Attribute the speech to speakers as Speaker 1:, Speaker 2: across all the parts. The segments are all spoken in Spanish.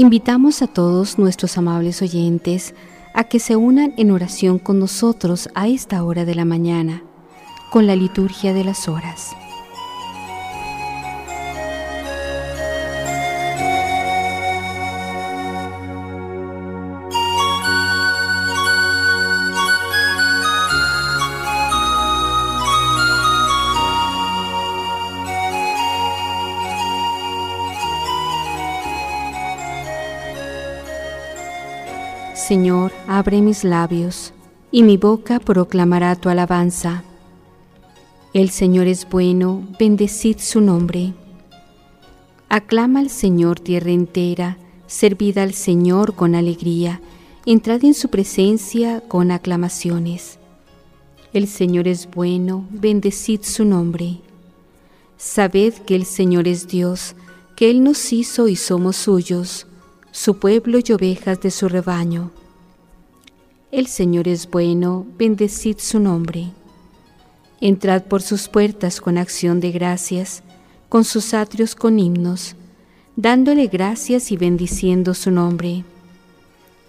Speaker 1: Invitamos a todos nuestros amables oyentes a que se unan en oración con nosotros a esta hora de la mañana, con la liturgia de las horas. Señor, abre mis labios, y mi boca proclamará tu alabanza. El Señor es bueno, bendecid su nombre. Aclama al Señor tierra entera, servid al Señor con alegría, entrad en su presencia con aclamaciones. El Señor es bueno, bendecid su nombre. Sabed que el Señor es Dios, que Él nos hizo y somos suyos, su pueblo y ovejas de su rebaño. El Señor es bueno, bendecid su nombre. Entrad por sus puertas con acción de gracias, con sus atrios con himnos, dándole gracias y bendiciendo su nombre.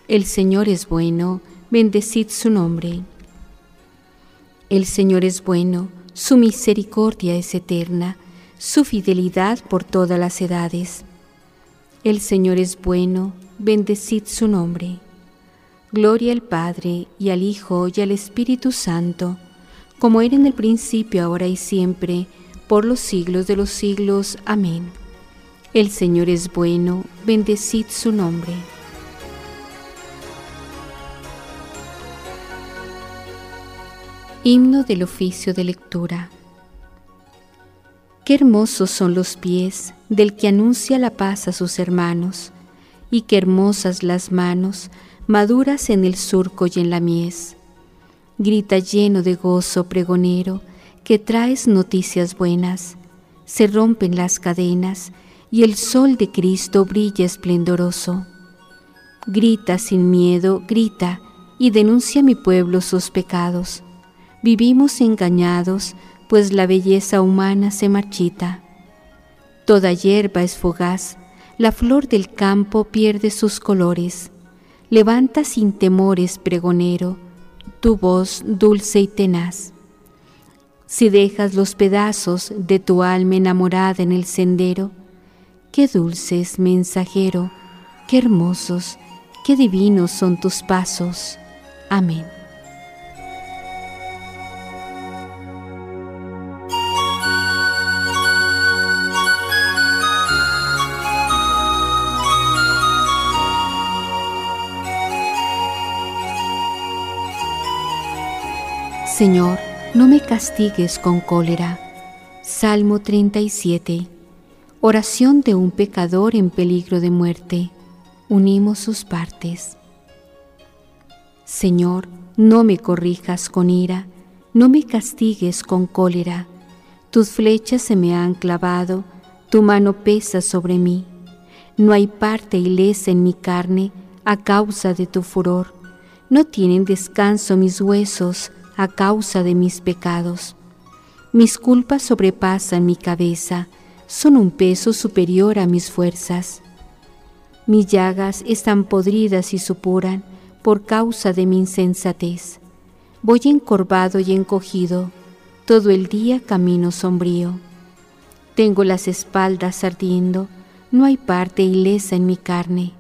Speaker 1: El Señor es bueno, bendecid su nombre. El Señor es bueno, su misericordia es eterna, su fidelidad por todas las edades. El Señor es bueno, bendecid su nombre. Gloria al Padre, y al Hijo, y al Espíritu Santo, como era en el principio, ahora y siempre, por los siglos de los siglos. Amén. El Señor es bueno, bendecid su nombre. Himno del oficio de lectura. Qué hermosos son los pies del que anuncia la paz a sus hermanos, y qué hermosas las manos maduras en el surco y en la mies. Grita lleno de gozo pregonero, que traes noticias buenas. Se rompen las cadenas y el sol de Cristo brilla esplendoroso. Grita sin miedo, grita y denuncia a mi pueblo sus pecados. Vivimos engañados, pues la belleza humana se marchita. Toda hierba es fugaz, la flor del campo pierde sus colores Levanta sin temores, pregonero, tu voz dulce y tenaz. Si dejas los pedazos de tu alma enamorada en el sendero, qué dulces, mensajero, qué hermosos, qué divinos son tus pasos. Amén. Señor, no me castigues con cólera. Salmo 37. Oración de un pecador en peligro de muerte. Unimos sus partes. Señor, no me corrijas con ira, no me castigues con cólera. Tus flechas se me han clavado, tu mano pesa sobre mí. No hay parte ilesa en mi carne a causa de tu furor. No tienen descanso mis huesos a causa de mis pecados. Mis culpas sobrepasan mi cabeza, son un peso superior a mis fuerzas. Mis llagas están podridas y supuran por causa de mi insensatez. Voy encorvado y encogido, todo el día camino sombrío. Tengo las espaldas ardiendo, no hay parte ilesa en mi carne.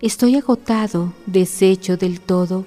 Speaker 1: Estoy agotado, deshecho del todo,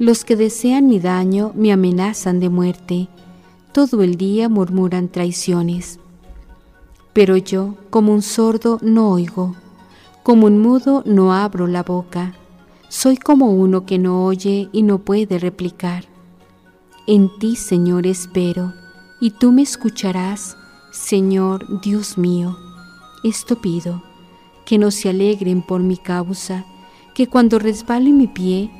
Speaker 1: los que desean mi daño me amenazan de muerte, todo el día murmuran traiciones. Pero yo, como un sordo, no oigo, como un mudo, no abro la boca. Soy como uno que no oye y no puede replicar. En ti, Señor, espero, y tú me escucharás, Señor Dios mío. Esto pido, que no se alegren por mi causa, que cuando resbale mi pie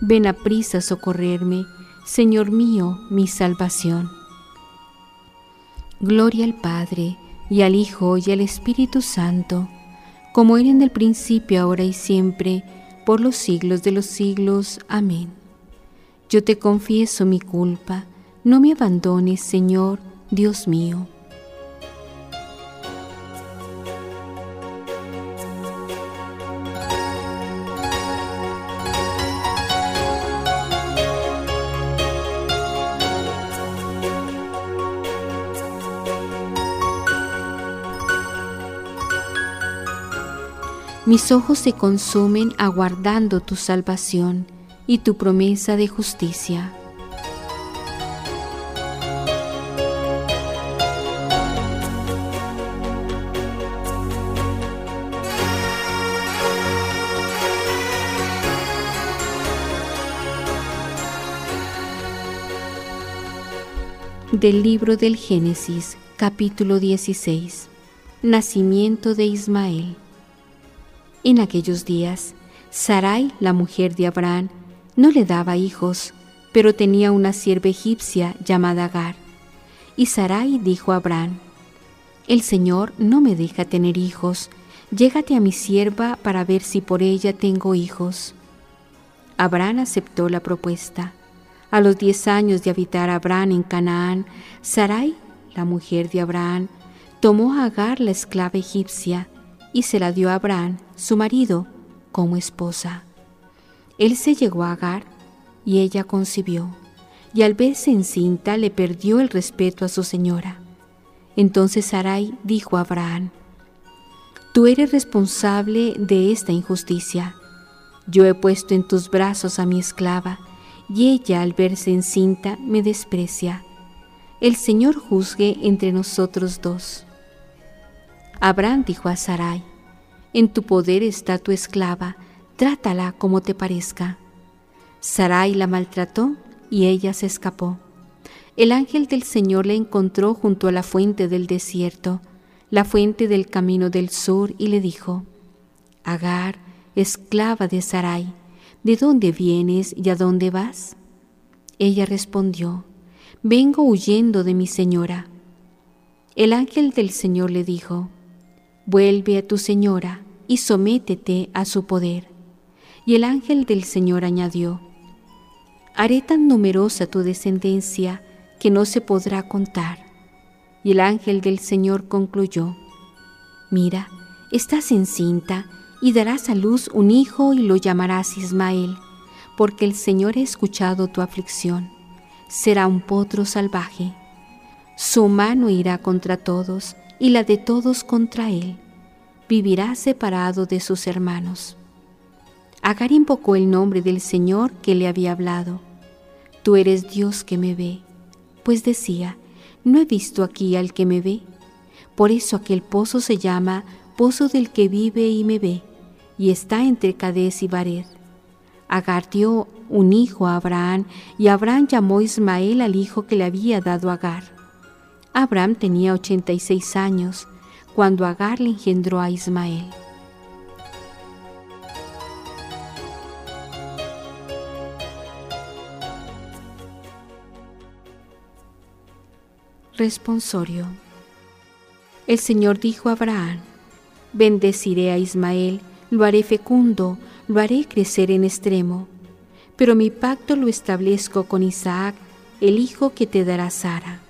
Speaker 1: Ven a prisa a socorrerme, Señor mío, mi salvación. Gloria al Padre, y al Hijo, y al Espíritu Santo, como era en el principio, ahora y siempre, por los siglos de los siglos. Amén. Yo te confieso mi culpa, no me abandones, Señor, Dios mío. Mis ojos se consumen aguardando tu salvación y tu promesa de justicia. Del libro del Génesis, capítulo 16. Nacimiento de Ismael. En aquellos días, Sarai, la mujer de Abraham, no le daba hijos, pero tenía una sierva egipcia llamada Agar. Y Sarai dijo a Abraham, El Señor no me deja tener hijos, llégate a mi sierva para ver si por ella tengo hijos. Abraham aceptó la propuesta. A los diez años de habitar Abraham en Canaán, Sarai, la mujer de Abraham, tomó a Agar la esclava egipcia y se la dio a Abraham, su marido, como esposa. Él se llegó a Agar y ella concibió, y al verse encinta le perdió el respeto a su señora. Entonces Sarai dijo a Abraham, Tú eres responsable de esta injusticia. Yo he puesto en tus brazos a mi esclava, y ella al verse encinta me desprecia. El Señor juzgue entre nosotros dos. Abraham dijo a Sarai, En tu poder está tu esclava, trátala como te parezca. Sarai la maltrató y ella se escapó. El ángel del Señor la encontró junto a la fuente del desierto, la fuente del camino del sur, y le dijo, Agar, esclava de Sarai, ¿de dónde vienes y a dónde vas? Ella respondió, Vengo huyendo de mi señora. El ángel del Señor le dijo, Vuelve a tu señora y sométete a su poder. Y el ángel del Señor añadió, Haré tan numerosa tu descendencia que no se podrá contar. Y el ángel del Señor concluyó, Mira, estás encinta y darás a luz un hijo y lo llamarás Ismael, porque el Señor ha escuchado tu aflicción. Será un potro salvaje. Su mano irá contra todos y la de todos contra él. Vivirá separado de sus hermanos. Agar invocó el nombre del Señor que le había hablado. Tú eres Dios que me ve. Pues decía, no he visto aquí al que me ve. Por eso aquel pozo se llama Pozo del que vive y me ve, y está entre Cades y Bared. Agar dio un hijo a Abraham, y Abraham llamó Ismael al hijo que le había dado Agar. Abraham tenía 86 años cuando Agar le engendró a Ismael. Responsorio. El Señor dijo a Abraham, bendeciré a Ismael, lo haré fecundo, lo haré crecer en extremo, pero mi pacto lo establezco con Isaac, el hijo que te dará Sara.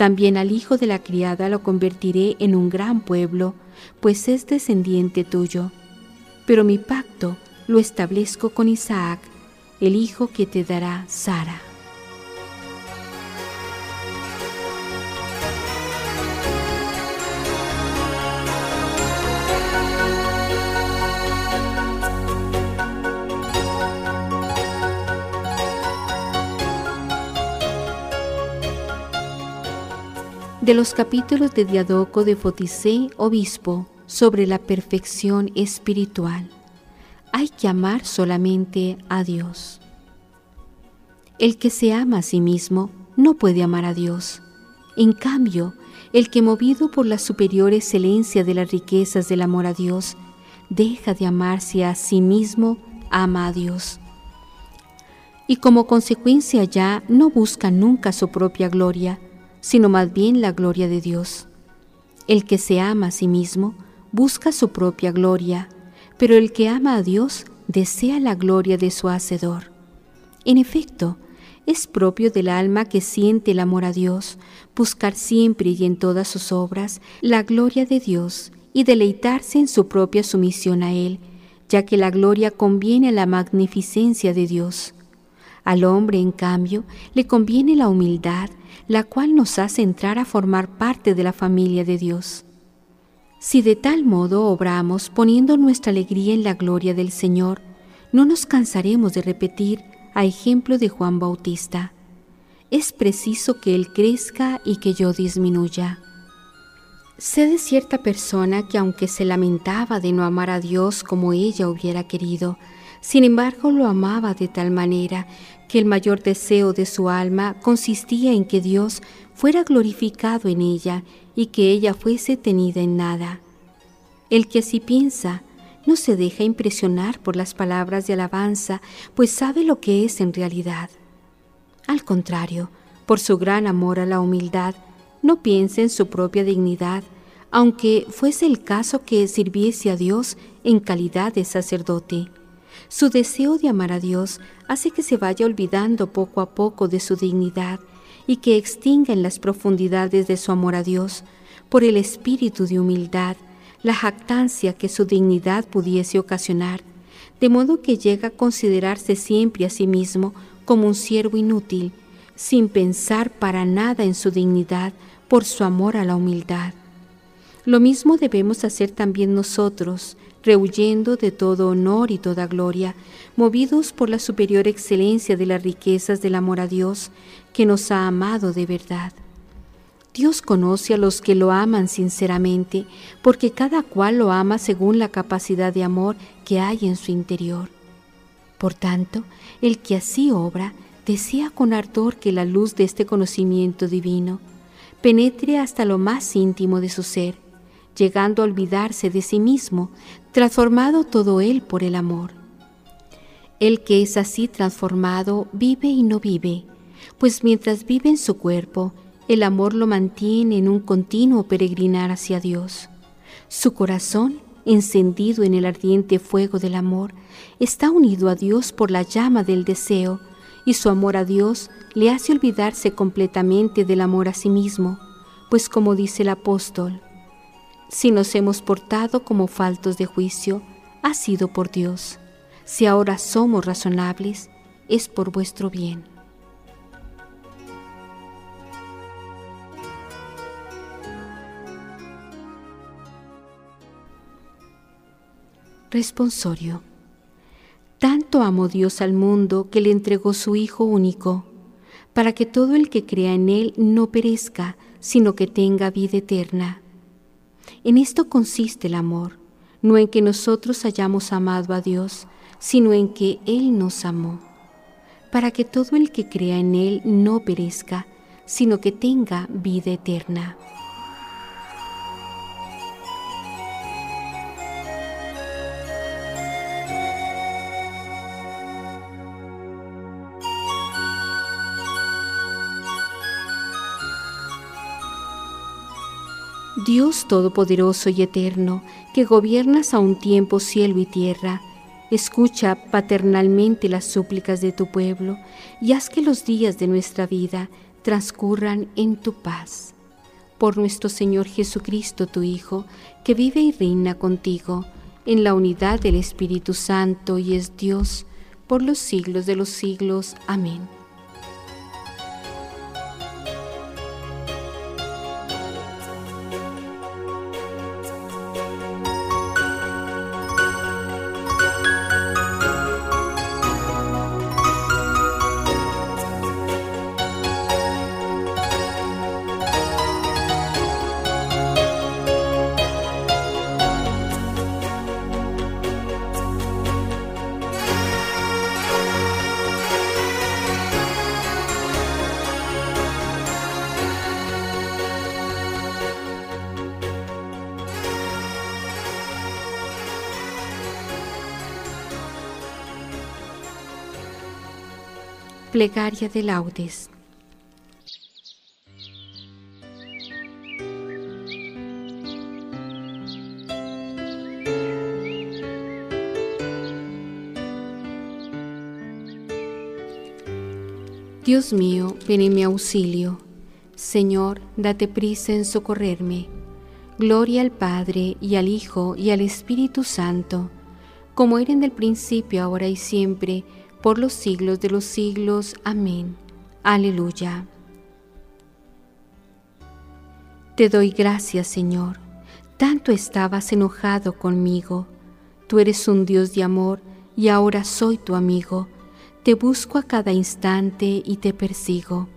Speaker 1: También al hijo de la criada lo convertiré en un gran pueblo, pues es descendiente tuyo. Pero mi pacto lo establezco con Isaac, el hijo que te dará Sara. De los capítulos de Diadoco de Foticé, obispo, sobre la perfección espiritual. Hay que amar solamente a Dios. El que se ama a sí mismo no puede amar a Dios. En cambio, el que movido por la superior excelencia de las riquezas del amor a Dios, deja de amarse a sí mismo, ama a Dios. Y como consecuencia ya no busca nunca su propia gloria, sino más bien la gloria de Dios. El que se ama a sí mismo busca su propia gloria, pero el que ama a Dios desea la gloria de su Hacedor. En efecto, es propio del alma que siente el amor a Dios, buscar siempre y en todas sus obras la gloria de Dios y deleitarse en su propia sumisión a Él, ya que la gloria conviene a la magnificencia de Dios. Al hombre, en cambio, le conviene la humildad, la cual nos hace entrar a formar parte de la familia de Dios. Si de tal modo obramos poniendo nuestra alegría en la gloria del Señor, no nos cansaremos de repetir, a ejemplo de Juan Bautista, es preciso que Él crezca y que yo disminuya. Sé de cierta persona que aunque se lamentaba de no amar a Dios como ella hubiera querido, sin embargo lo amaba de tal manera que el mayor deseo de su alma consistía en que Dios fuera glorificado en ella y que ella fuese tenida en nada. El que así piensa no se deja impresionar por las palabras de alabanza, pues sabe lo que es en realidad. Al contrario, por su gran amor a la humildad, no piensa en su propia dignidad, aunque fuese el caso que sirviese a Dios en calidad de sacerdote. Su deseo de amar a Dios hace que se vaya olvidando poco a poco de su dignidad y que extinga en las profundidades de su amor a Dios, por el espíritu de humildad, la jactancia que su dignidad pudiese ocasionar, de modo que llega a considerarse siempre a sí mismo como un siervo inútil, sin pensar para nada en su dignidad por su amor a la humildad. Lo mismo debemos hacer también nosotros, rehuyendo de todo honor y toda gloria, movidos por la superior excelencia de las riquezas del amor a Dios, que nos ha amado de verdad. Dios conoce a los que lo aman sinceramente, porque cada cual lo ama según la capacidad de amor que hay en su interior. Por tanto, el que así obra desea con ardor que la luz de este conocimiento divino penetre hasta lo más íntimo de su ser, llegando a olvidarse de sí mismo, transformado todo él por el amor. El que es así transformado vive y no vive, pues mientras vive en su cuerpo, el amor lo mantiene en un continuo peregrinar hacia Dios. Su corazón, encendido en el ardiente fuego del amor, está unido a Dios por la llama del deseo, y su amor a Dios le hace olvidarse completamente del amor a sí mismo, pues como dice el apóstol, si nos hemos portado como faltos de juicio, ha sido por Dios. Si ahora somos razonables, es por vuestro bien. Responsorio. Tanto amó Dios al mundo que le entregó su Hijo único, para que todo el que crea en Él no perezca, sino que tenga vida eterna. En esto consiste el amor, no en que nosotros hayamos amado a Dios, sino en que Él nos amó, para que todo el que crea en Él no perezca, sino que tenga vida eterna. Dios Todopoderoso y Eterno, que gobiernas a un tiempo cielo y tierra, escucha paternalmente las súplicas de tu pueblo y haz que los días de nuestra vida transcurran en tu paz. Por nuestro Señor Jesucristo, tu Hijo, que vive y reina contigo, en la unidad del Espíritu Santo y es Dios, por los siglos de los siglos. Amén. Plegaria de laudes. Dios mío, ven en mi auxilio. Señor, date prisa en socorrerme. Gloria al Padre, y al Hijo, y al Espíritu Santo, como era en el principio, ahora y siempre, por los siglos de los siglos. Amén. Aleluya. Te doy gracias, Señor. Tanto estabas enojado conmigo. Tú eres un Dios de amor, y ahora soy tu amigo te busco a cada instante y te persigo.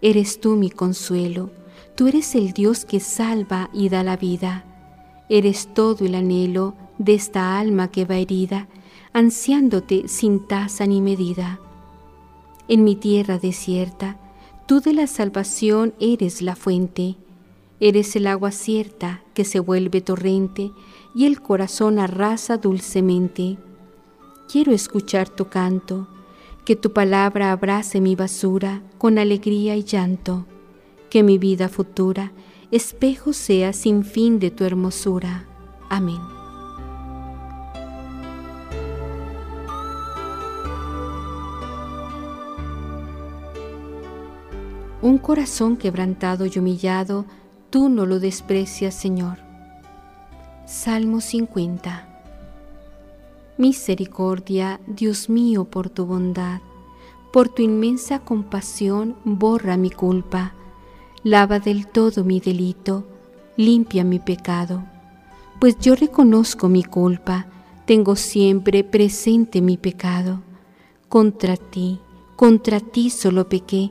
Speaker 1: Eres tú mi consuelo, tú eres el Dios que salva y da la vida. Eres todo el anhelo de esta alma que va herida, ansiándote sin tasa ni medida. En mi tierra desierta, tú de la salvación eres la fuente, eres el agua cierta que se vuelve torrente y el corazón arrasa dulcemente quiero escuchar tu canto, que tu palabra abrace mi basura con alegría y llanto, que mi vida futura espejo sea sin fin de tu hermosura. Amén. Un corazón quebrantado y humillado, tú no lo desprecias, Señor. Salmo 50 Misericordia, Dios mío, por tu bondad, por tu inmensa compasión, borra mi culpa, lava del todo mi delito, limpia mi pecado. Pues yo reconozco mi culpa, tengo siempre presente mi pecado. Contra ti, contra ti solo pequé,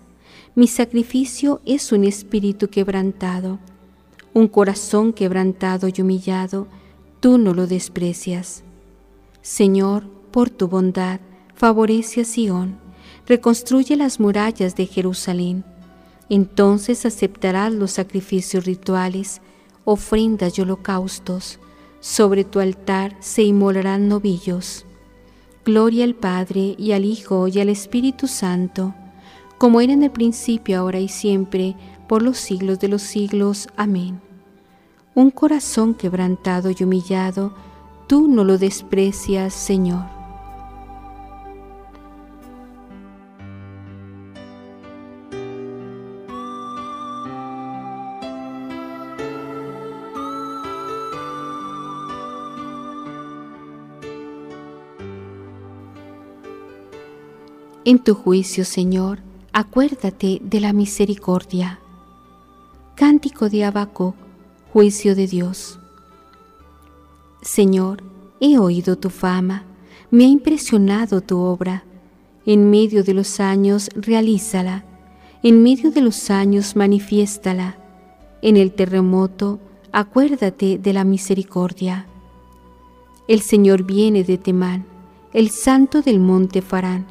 Speaker 1: Mi sacrificio es un espíritu quebrantado, un corazón quebrantado y humillado, tú no lo desprecias. Señor, por tu bondad, favorece a Sión reconstruye las murallas de Jerusalén. Entonces aceptarás los sacrificios rituales, ofrendas y holocaustos. Sobre tu altar se inmolarán novillos. Gloria al Padre y al Hijo y al Espíritu Santo, como era en el principio, ahora y siempre, por los siglos de los siglos. Amén. Un corazón quebrantado y humillado, tú no lo desprecias, Señor. En tu juicio, Señor, acuérdate de la misericordia. Cántico de Abaco, juicio de Dios. Señor, he oído tu fama, me ha impresionado tu obra. En medio de los años realízala, en medio de los años manifiéstala. En el terremoto, acuérdate de la misericordia. El Señor viene de Temán, el santo del monte Farán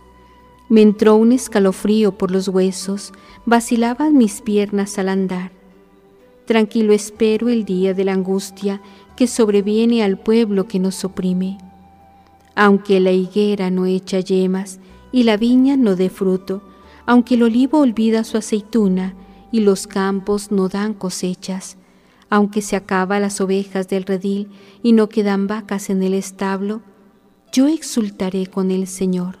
Speaker 1: Me entró un escalofrío por los huesos, vacilaban mis piernas al andar. Tranquilo espero el día de la angustia que sobreviene al pueblo que nos oprime. Aunque la higuera no echa yemas y la viña no dé fruto, aunque el olivo olvida su aceituna y los campos no dan cosechas, aunque se acaba las ovejas del redil y no quedan vacas en el establo, yo exultaré con el Señor,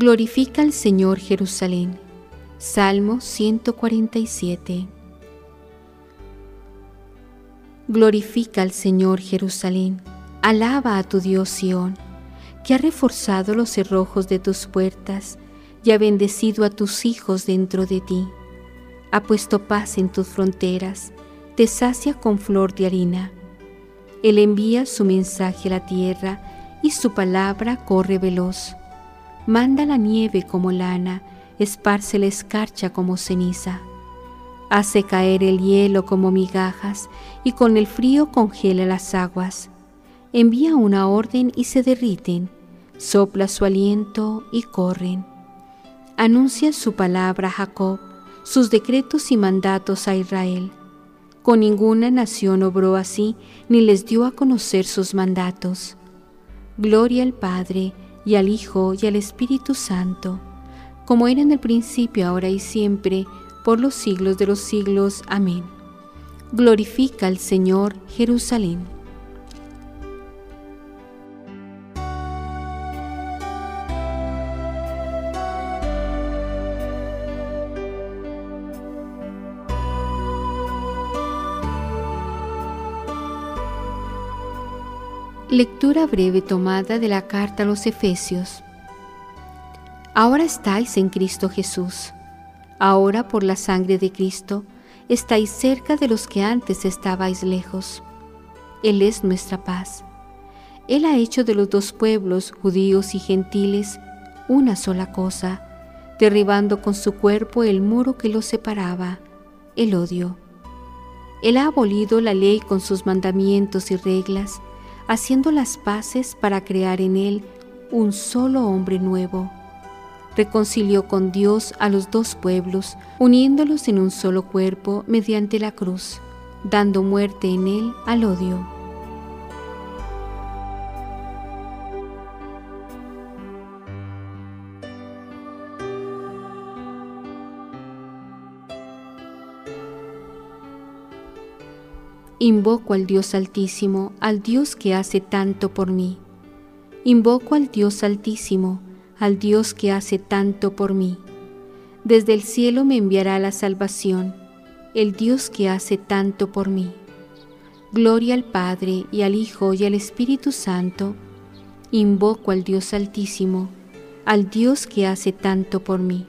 Speaker 1: Glorifica al Señor Jerusalén. Salmo 147. Glorifica al Señor Jerusalén, alaba a tu Dios Sión, que ha reforzado los cerrojos de tus puertas y ha bendecido a tus hijos dentro de ti. Ha puesto paz en tus fronteras, te sacia con flor de harina. Él envía su mensaje a la tierra y su palabra corre veloz. Manda la nieve como lana, esparce la escarcha como ceniza hace caer el hielo como migajas y con el frío congela las aguas. Envía una orden y se derriten, sopla su aliento y corren. Anuncia su palabra a Jacob, sus decretos y mandatos a Israel. Con ninguna nación obró así, ni les dio a conocer sus mandatos. Gloria al Padre, y al Hijo, y al Espíritu Santo, como era en el principio, ahora y siempre, por los siglos de los siglos. Amén. Glorifica al Señor Jerusalén. Lectura breve tomada de la carta a los Efesios. Ahora estáis en Cristo Jesús Ahora por la sangre de Cristo estáis cerca de los que antes estabais lejos. Él es nuestra paz. Él ha hecho de los dos pueblos, judíos y gentiles, una sola cosa, derribando con su cuerpo el muro que los separaba, el odio. Él ha abolido la ley con sus mandamientos y reglas, haciendo las paces para crear en él un solo hombre nuevo reconcilió con Dios a los dos pueblos, uniéndolos en un solo cuerpo mediante la cruz, dando muerte en él al odio. Invoco al Dios Altísimo, al Dios que hace tanto por mí. Invoco al Dios Altísimo, al Dios que hace tanto por mí. Desde el cielo me enviará la salvación, el Dios que hace tanto por mí. Gloria al Padre y al Hijo y al Espíritu Santo. Invoco al Dios Altísimo, al Dios que hace tanto por mí.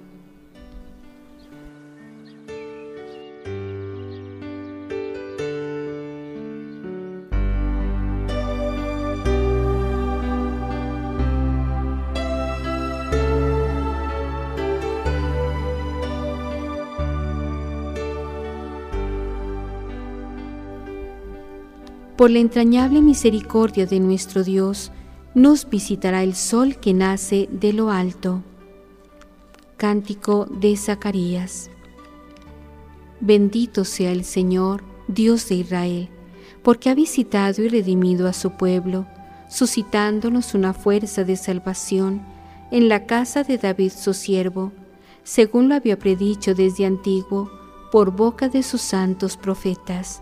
Speaker 1: Por la entrañable misericordia de nuestro Dios, nos visitará el sol que nace de lo alto. Cántico de Zacarías. Bendito sea el Señor, Dios de Israel, porque ha visitado y redimido a su pueblo, suscitándonos una fuerza de salvación en la casa de David su siervo, según lo había predicho desde antiguo, por boca de sus santos profetas.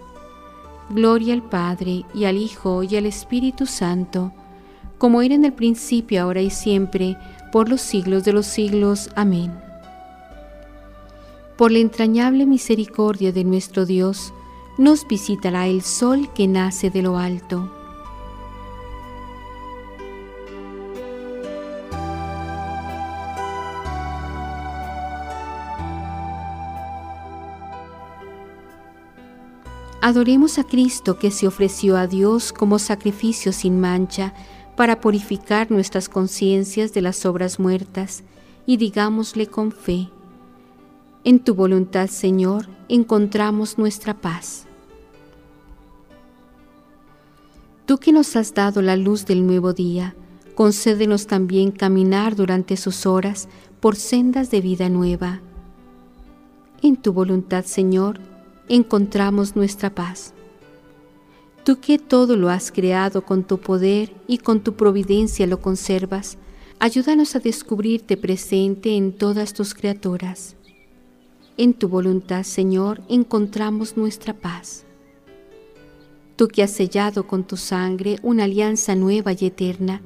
Speaker 1: Gloria al Padre y al Hijo y al Espíritu Santo, como era en el principio, ahora y siempre, por los siglos de los siglos. Amén. Por la entrañable misericordia de nuestro Dios, nos visitará el sol que nace de lo alto Adoremos a Cristo que se ofreció a Dios como sacrificio sin mancha para purificar nuestras conciencias de las obras muertas y digámosle con fe, en tu voluntad Señor encontramos nuestra paz. Tú que nos has dado la luz del nuevo día, concédenos también caminar durante sus horas por sendas de vida nueva. En tu voluntad Señor encontramos nuestra paz. Tú que todo lo has creado con tu poder y con tu providencia lo conservas, ayúdanos a descubrirte presente en todas tus criaturas. En tu voluntad, Señor, encontramos nuestra paz. Tú que has sellado con tu sangre una alianza nueva y eterna,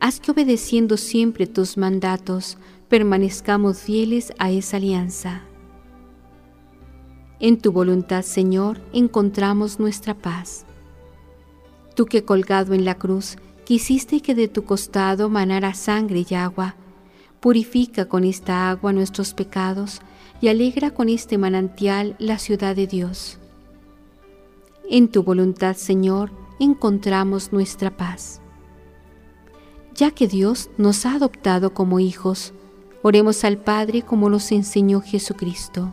Speaker 1: haz que obedeciendo siempre tus mandatos, permanezcamos fieles a esa alianza. En tu voluntad, Señor, encontramos nuestra paz. Tú que colgado en la cruz quisiste que de tu costado manara sangre y agua, purifica con esta agua nuestros pecados y alegra con este manantial la ciudad de Dios. En tu voluntad, Señor, encontramos nuestra paz. Ya que Dios nos ha adoptado como hijos, oremos al Padre como nos enseñó Jesucristo.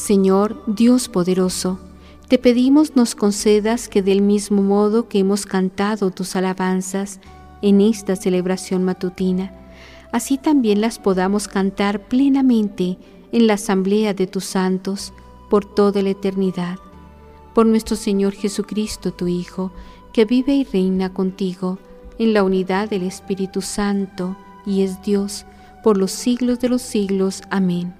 Speaker 1: Señor Dios poderoso, te pedimos nos concedas que del mismo modo que hemos cantado tus alabanzas en esta celebración matutina, así también las podamos cantar plenamente en la asamblea de tus santos por toda la eternidad. Por nuestro Señor Jesucristo, tu Hijo, que vive y reina contigo en la unidad del Espíritu Santo y es Dios por los siglos de los siglos. Amén.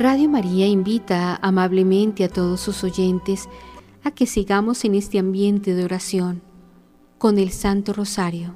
Speaker 1: Radio María invita amablemente a todos sus oyentes a que sigamos en este ambiente de oración con el Santo Rosario.